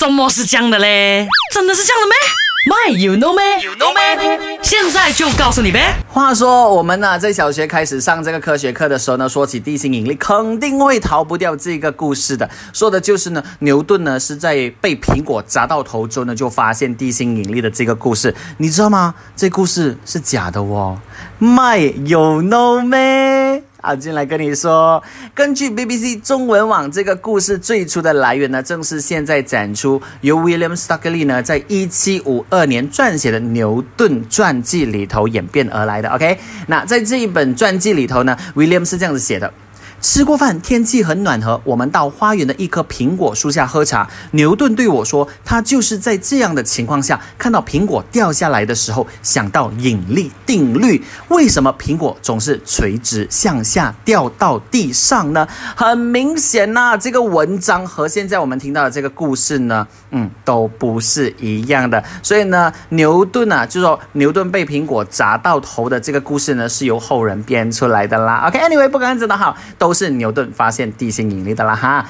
什么是这样的嘞？真的是这样的咩？My you know me, you know me，？现在就告诉你呗。话说我们呢，在小学开始上这个科学课的时候呢，说起地心引力，肯定会逃不掉这个故事的。说的就是呢，牛顿呢是在被苹果砸到头之后呢，就发现地心引力的这个故事。你知道吗？这故事是假的哦。My you know 咩？好，进来跟你说，根据 BBC 中文网这个故事最初的来源呢，正是现在展出由 William Stockley 呢在一七五二年撰写的牛顿传记里头演变而来的。OK，那在这一本传记里头呢，William 是这样子写的。吃过饭，天气很暖和，我们到花园的一棵苹果树下喝茶。牛顿对我说，他就是在这样的情况下，看到苹果掉下来的时候，想到引力定律。为什么苹果总是垂直向下掉到地上呢？很明显呐，这个文章和现在我们听到的这个故事呢，嗯，都不是一样的。所以呢，牛顿啊，就说牛顿被苹果砸到头的这个故事呢，是由后人编出来的啦。OK，Anyway，不管怎么好，都。不是牛顿发现地心引力的啦哈。